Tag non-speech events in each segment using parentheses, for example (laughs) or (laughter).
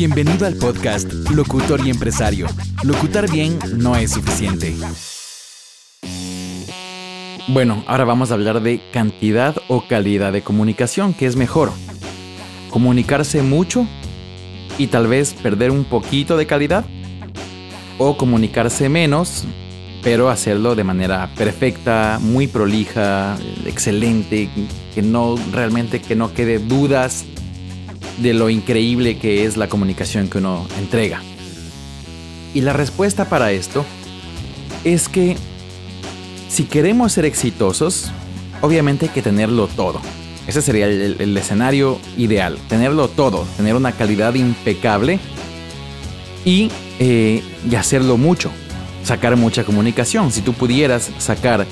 Bienvenido al podcast Locutor y Empresario. Locutar bien no es suficiente. Bueno, ahora vamos a hablar de cantidad o calidad de comunicación, que es mejor. Comunicarse mucho y tal vez perder un poquito de calidad. O comunicarse menos, pero hacerlo de manera perfecta, muy prolija, excelente, que no realmente que no quede dudas de lo increíble que es la comunicación que uno entrega. Y la respuesta para esto es que si queremos ser exitosos, obviamente hay que tenerlo todo. Ese sería el, escenario ideal, tenerlo todo, tener una calidad impecable y, eh, y hacerlo mucho, sacar mucha comunicación. Si tú pudieras sacar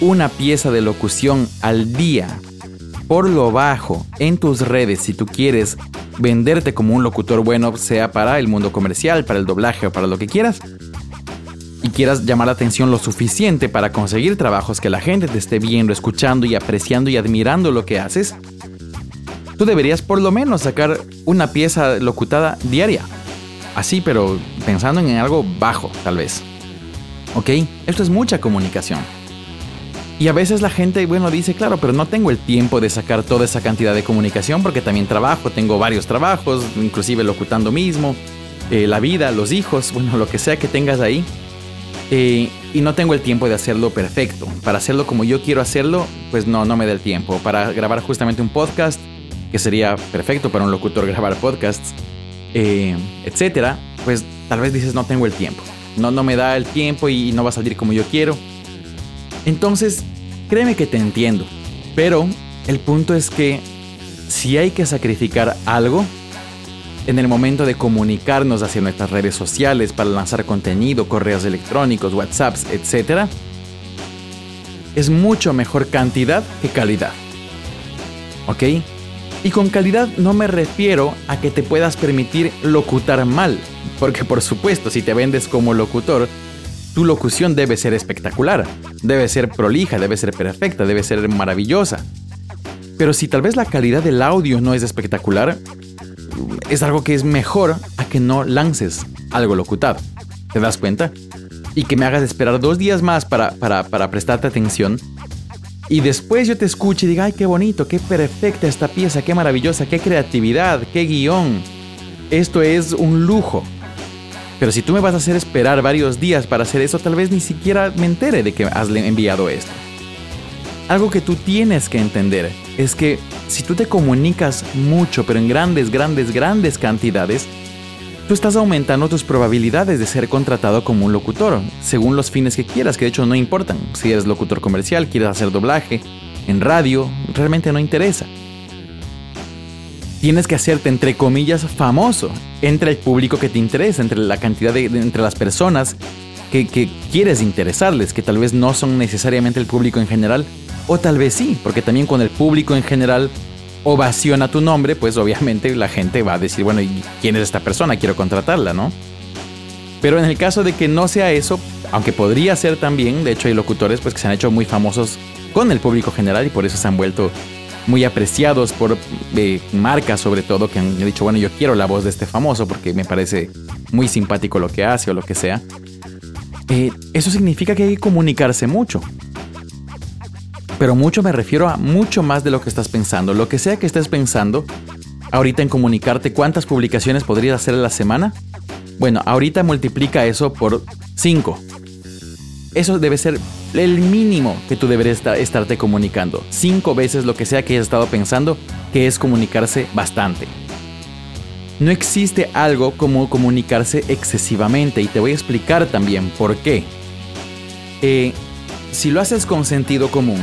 una pieza de locución al día por lo bajo en tus redes si tú quieres venderte como un locutor bueno, sea para el mundo comercial, para el doblaje o para lo que quieras, y quieras llamar la atención lo suficiente para conseguir trabajos que la gente te esté viendo, escuchando y apreciando y admirando lo que haces, tú deberías por lo menos sacar una pieza locutada diaria. Así, pero pensando en algo bajo, tal vez. ¿Ok? Esto es mucha comunicación. Y a veces la gente, bueno, dice, claro, pero no tengo el tiempo de sacar toda esa cantidad de comunicación porque también trabajo, tengo varios trabajos, inclusive locutando mismo, eh, la vida, los hijos, bueno, lo que sea que tengas ahí. Eh, y no tengo el tiempo de hacerlo perfecto. Para hacerlo como yo quiero hacerlo, pues no, no me da el tiempo. Para grabar justamente un podcast, que sería perfecto para un locutor grabar podcasts, eh, etcétera, pues tal vez dices no tengo el tiempo. No, no me da el tiempo y no va a salir como yo quiero. Entonces, créeme que te entiendo. Pero el punto es que si hay que sacrificar algo, en el momento de comunicarnos hacia nuestras redes sociales para lanzar contenido, correos electrónicos, WhatsApps, etc., es mucho mejor cantidad que calidad. ¿Ok? Y con calidad no me refiero a que te puedas permitir locutar mal, porque por supuesto si te vendes como locutor, tu locución debe ser espectacular, debe ser prolija, debe ser perfecta, debe ser maravillosa. Pero si tal vez la calidad del audio no es espectacular, es algo que es mejor a que no lances algo locutado. ¿Te das cuenta? Y que me hagas esperar dos días más para, para, para prestarte atención. Y después yo te escuche y diga, ay, qué bonito, qué perfecta esta pieza, qué maravillosa, qué creatividad, qué guion. Esto es un lujo. Pero si tú me vas a hacer esperar varios días para hacer eso, tal vez ni siquiera me entere de que has enviado esto. Algo que tú tienes que entender es que si tú te comunicas mucho, pero en grandes, grandes, grandes cantidades, tú estás aumentando tus probabilidades de ser contratado como un locutor, según los fines que quieras, que de hecho no importan. Si eres locutor comercial, quieres hacer doblaje, en radio, realmente no interesa tienes que hacerte, entre comillas, famoso entre el público que te interesa, entre la cantidad de, entre las personas que, que, quieres interesarles, que tal vez no son necesariamente el público en general, o tal vez sí, porque también con el público en general ovaciona tu nombre, pues obviamente la gente va a decir, bueno, ¿y quién es esta persona? Quiero contratarla, ¿no? Pero en el caso de que no sea eso, aunque podría ser también, de hecho hay locutores pues que se han hecho muy famosos con el público general y por eso se han vuelto muy apreciados por eh, marcas sobre todo que han dicho, bueno, yo quiero la voz de este famoso porque me parece muy simpático lo que hace o lo que sea. Eh, eso significa que hay que comunicarse mucho. Pero mucho me refiero a mucho más de lo que estás pensando. Lo que sea que estés pensando, ahorita en comunicarte cuántas publicaciones podrías hacer a la semana. Bueno, ahorita multiplica eso por 5. Eso debe ser el mínimo que tú deberías estarte comunicando. Cinco veces lo que sea que hayas estado pensando, que es comunicarse bastante. No existe algo como comunicarse excesivamente y te voy a explicar también por qué. Eh, si lo haces con sentido común,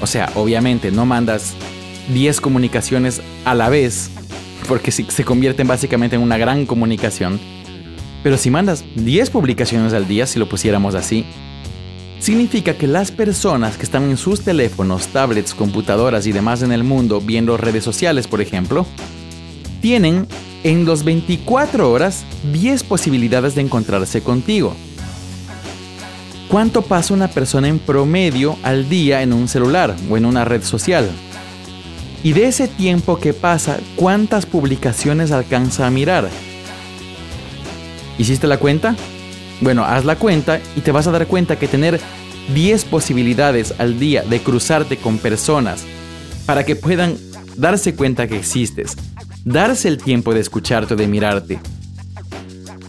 o sea, obviamente no mandas 10 comunicaciones a la vez, porque se convierten básicamente en una gran comunicación, pero si mandas 10 publicaciones al día, si lo pusiéramos así, significa que las personas que están en sus teléfonos, tablets, computadoras y demás en el mundo viendo redes sociales, por ejemplo, tienen en los 24 horas 10 posibilidades de encontrarse contigo. ¿Cuánto pasa una persona en promedio al día en un celular o en una red social? Y de ese tiempo que pasa, ¿cuántas publicaciones alcanza a mirar? ¿Hiciste la cuenta? Bueno, haz la cuenta y te vas a dar cuenta que tener 10 posibilidades al día de cruzarte con personas para que puedan darse cuenta que existes, darse el tiempo de escucharte o de mirarte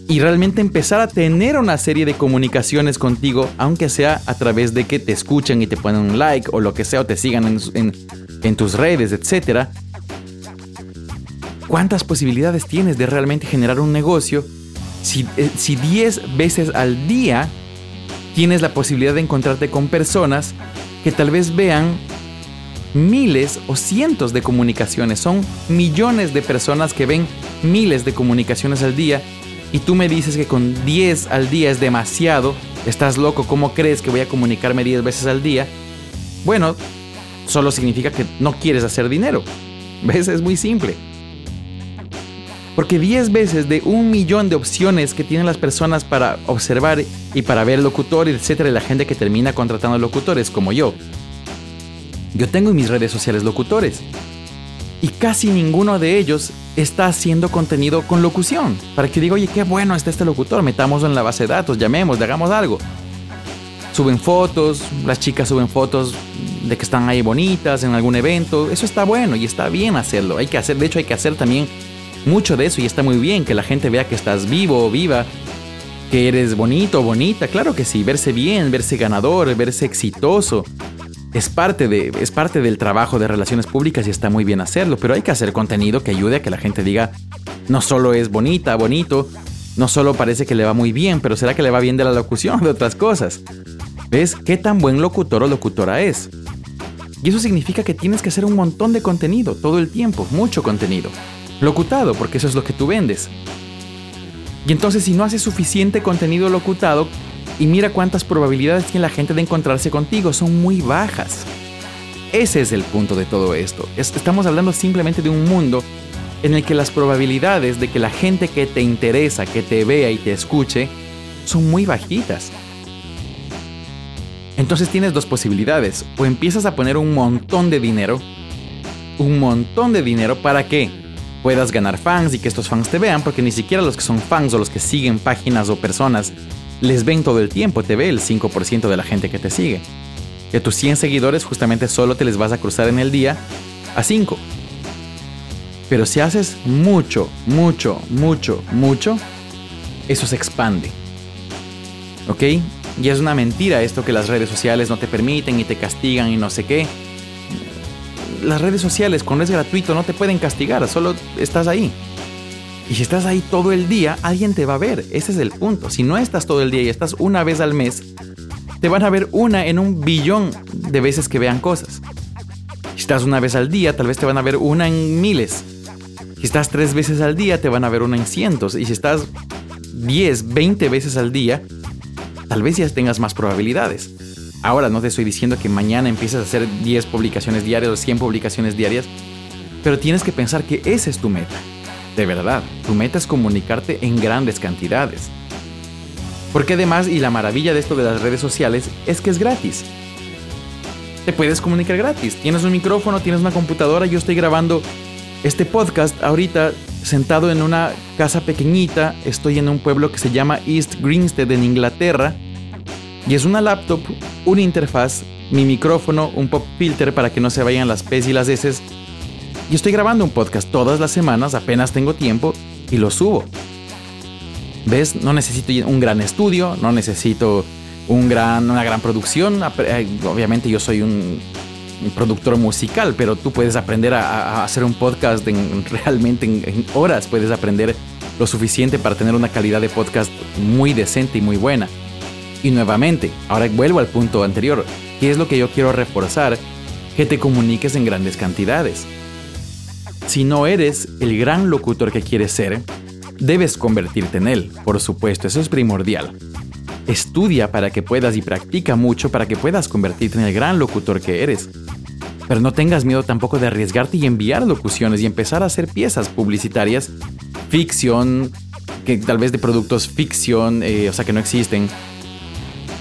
y realmente empezar a tener una serie de comunicaciones contigo, aunque sea a través de que te escuchen y te ponen un like o lo que sea o te sigan en, tus redes, etc. ¿Cuántas posibilidades tienes de realmente generar un negocio si 10 eh, veces al día tienes la posibilidad de encontrarte con personas que tal vez vean miles o cientos de comunicaciones. Son millones de personas que ven miles de comunicaciones al día y tú me dices que con 10 al día es demasiado. Estás loco, ¿cómo crees que voy a comunicarme 10 veces al día? Bueno, solo significa que no quieres hacer dinero. ¿Ves? Es muy simple. Porque 10 veces de un millón de opciones que tienen las personas para observar y para ver locutores, etcétera, la gente que termina contratando locutores como yo. Yo tengo en mis redes sociales locutores. Y casi ninguno de ellos está haciendo contenido con locución. Para que diga, oye, qué bueno está este locutor, metámoslo en la base de datos, llamemos, hagamos algo. Suben fotos, las chicas suben fotos de que están ahí bonitas en algún evento. Eso está bueno y está bien hacerlo. Hay que hacer, de hecho, hay que hacer también mucho de eso y está muy bien que la gente vea que estás vivo o viva, que eres bonito o bonita, claro que sí, verse bien, verse ganador, verse exitoso. Es parte, de, es parte del trabajo de relaciones públicas y está muy bien hacerlo, pero hay que hacer contenido que ayude a que la gente diga, no solo es bonita, bonito, no solo parece que le va muy bien, pero será que le va bien de la locución, (laughs) de otras cosas. ¿Ves qué tan buen locutor o locutora es? Y eso significa que tienes que hacer un montón de contenido todo el tiempo, mucho contenido locutado, porque eso es lo que tú vendes. Y entonces si no haces suficiente contenido locutado, y mira cuántas probabilidades tiene la gente de encontrarse contigo, son muy bajas. Ese es el punto de todo esto. Estamos hablando simplemente de un mundo en el que las probabilidades de que la gente que te interesa, que te vea y te escuche, son muy bajitas. Entonces tienes dos posibilidades. O empiezas a poner un montón de dinero, un montón de dinero para qué? puedas ganar fans y que estos fans te vean, porque ni siquiera los que son fans o los que siguen páginas o personas les ven todo el tiempo, te ve el 5% de la gente que te sigue. De tus 100 seguidores justamente solo te les vas a cruzar en el día a 5. Pero si haces mucho, mucho, mucho, mucho, eso se expande. ¿Ok? Y es una mentira esto que las redes sociales no te permiten y te castigan y no sé qué las redes sociales, cuando es gratuito, no te pueden castigar, solo estás ahí. Y si estás ahí todo el día, alguien te va a ver. Ese es el punto. Si no estás todo el día y estás una vez al mes, te van a ver una en un billón de veces que vean cosas. Si estás una vez al día, tal vez te van a ver una en miles. Si estás tres veces al día, te van a ver una en cientos. Y si estás 10, 20 veces al día, tal vez ya tengas más probabilidades. Ahora no te estoy diciendo que mañana empieces a hacer 10 publicaciones diarias o 100 publicaciones diarias, pero tienes que pensar que esa es tu meta. De verdad, tu meta es comunicarte en grandes cantidades. Porque además, y la maravilla de esto de las redes sociales, es que es gratis. Te puedes comunicar gratis. Tienes un micrófono, tienes una computadora, yo estoy grabando este podcast ahorita sentado en una casa pequeñita, estoy en un pueblo que se llama East Grinstead en Inglaterra y es una laptop, una interfaz, mi micrófono, un pop filter para que no se vayan las P's y las S's. Y estoy grabando un podcast todas las semanas, apenas tengo tiempo y lo subo. ¿Ves? No necesito un gran estudio, no necesito un gran, una gran producción. Eh, obviamente yo soy un, productor musical, pero tú puedes aprender a, hacer un podcast en, realmente en horas. Puedes aprender lo suficiente para tener una calidad de podcast muy decente y muy buena. Y nuevamente, ahora vuelvo al punto anterior, ¿qué es lo que yo quiero reforzar? Que te comuniques en grandes cantidades. Si no eres el gran locutor que quieres ser, debes convertirte en él, por supuesto, eso es primordial. Estudia para que puedas y practica mucho para que puedas convertirte en el gran locutor que eres. Pero no tengas miedo tampoco de arriesgarte y enviar locuciones y empezar a hacer piezas publicitarias, ficción, que tal vez de productos ficción, eh, o sea que no existen,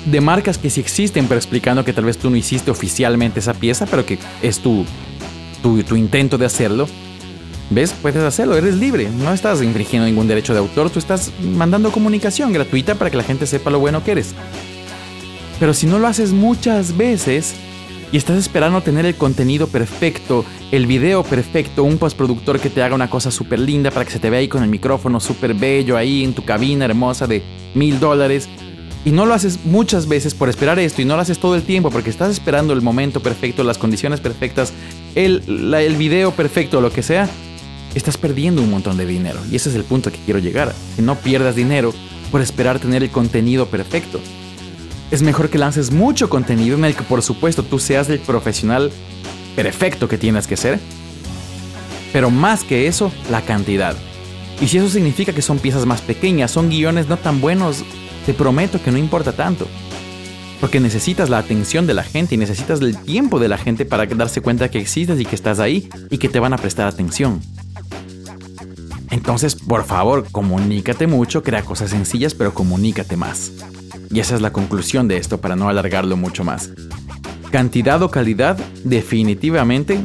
de marcas que sí existen, pero explicando que tal vez tú no hiciste oficialmente esa pieza, pero que es tu, tu, tu intento de hacerlo, ¿ves? Puedes hacerlo, eres libre, no estás infringiendo ningún derecho de autor, tú estás mandando comunicación gratuita para que la gente sepa lo bueno que eres. Pero si no lo haces muchas veces y estás esperando tener el contenido perfecto, el video perfecto, un postproductor que te haga una cosa súper linda para que se te vea ahí con el micrófono súper bello ahí en tu cabina hermosa de mil dólares, y no lo haces muchas veces por esperar esto y no lo haces todo el tiempo porque estás esperando el momento perfecto, las condiciones perfectas, el, el video perfecto, lo que sea, estás perdiendo un montón de dinero. Y ese es el punto que quiero llegar. Que no pierdas dinero por esperar tener el contenido perfecto. Es mejor que lances mucho contenido en el que por supuesto tú seas el profesional perfecto que tienes que ser. Pero más que eso, la cantidad. Y si eso significa que son piezas más pequeñas, son guiones no tan buenos, te prometo que no importa tanto. Porque necesitas la atención de la gente y necesitas el tiempo de la gente para darse cuenta que existes y que estás ahí y que te van a prestar atención. Entonces, por favor, comunícate mucho, crea cosas sencillas, pero comunícate más. Y esa es la conclusión de esto para no alargarlo mucho más. Cantidad o calidad, definitivamente.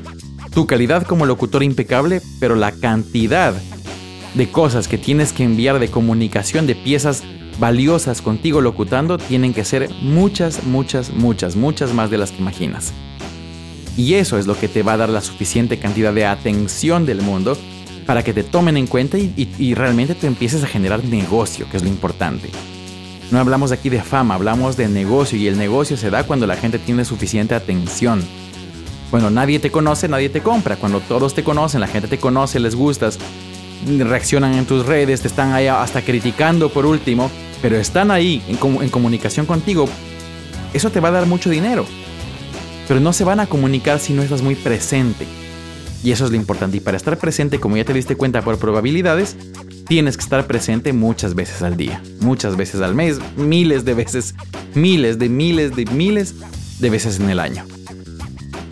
Tu calidad como locutor impecable, pero la cantidad de cosas que tienes que enviar de comunicación, de piezas valiosas contigo locutando tienen que ser muchas, muchas, muchas, muchas más de las que imaginas. Y eso es lo que te va a dar la suficiente cantidad de atención del mundo para que te tomen en cuenta y, realmente te empieces a generar negocio, que es lo importante. No hablamos aquí de fama, hablamos de negocio y el negocio se da cuando la gente tiene suficiente atención. Cuando nadie te conoce, nadie te compra. Cuando todos te conocen, la gente te conoce, les gustas, reaccionan en tus redes, te están ahí hasta criticando por último, pero están ahí en, comunicación contigo, eso te va a dar mucho dinero. Pero no se van a comunicar si no estás muy presente. Y eso es lo importante. Y para estar presente, como ya te diste cuenta por probabilidades, tienes que estar presente muchas veces al día, muchas veces al mes, miles de veces, miles de miles de miles de veces en el año.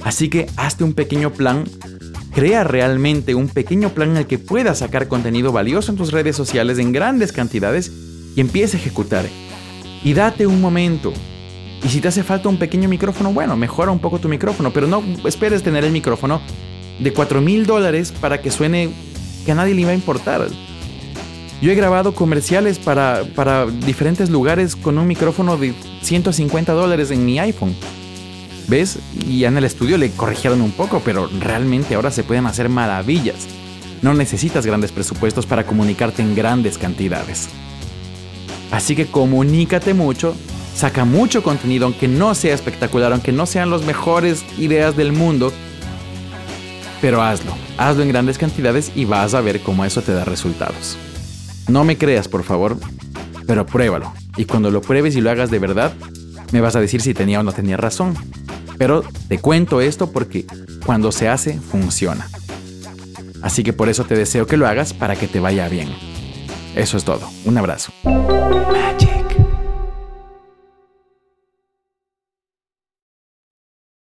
Así que hazte un pequeño plan, crea realmente un pequeño plan en el que puedas sacar contenido valioso en tus redes sociales en grandes cantidades y empieza a ejecutar. Y date un momento. Y si te hace falta un pequeño micrófono, bueno, mejora un poco tu micrófono, pero no esperes tener el micrófono de 4 mil dólares para que suene que a nadie le iba a importar. Yo he grabado comerciales para, para diferentes lugares con un micrófono de 150 dólares en mi iPhone. ¿Ves? Y en el estudio le corrigieron un poco, pero realmente ahora se pueden hacer maravillas. No necesitas grandes presupuestos para comunicarte en grandes cantidades. Así que comunícate mucho, saca mucho contenido, aunque no sea espectacular, aunque no sean las mejores ideas del mundo, pero hazlo, hazlo en grandes cantidades y vas a ver cómo eso te da resultados. No me creas, por favor, pero pruébalo. Y cuando lo pruebes y lo hagas de verdad, me vas a decir si tenía o no tenía razón. Pero te cuento esto porque cuando se hace, funciona. Así que por eso te deseo que lo hagas para que te vaya bien. Eso es todo. Un abrazo.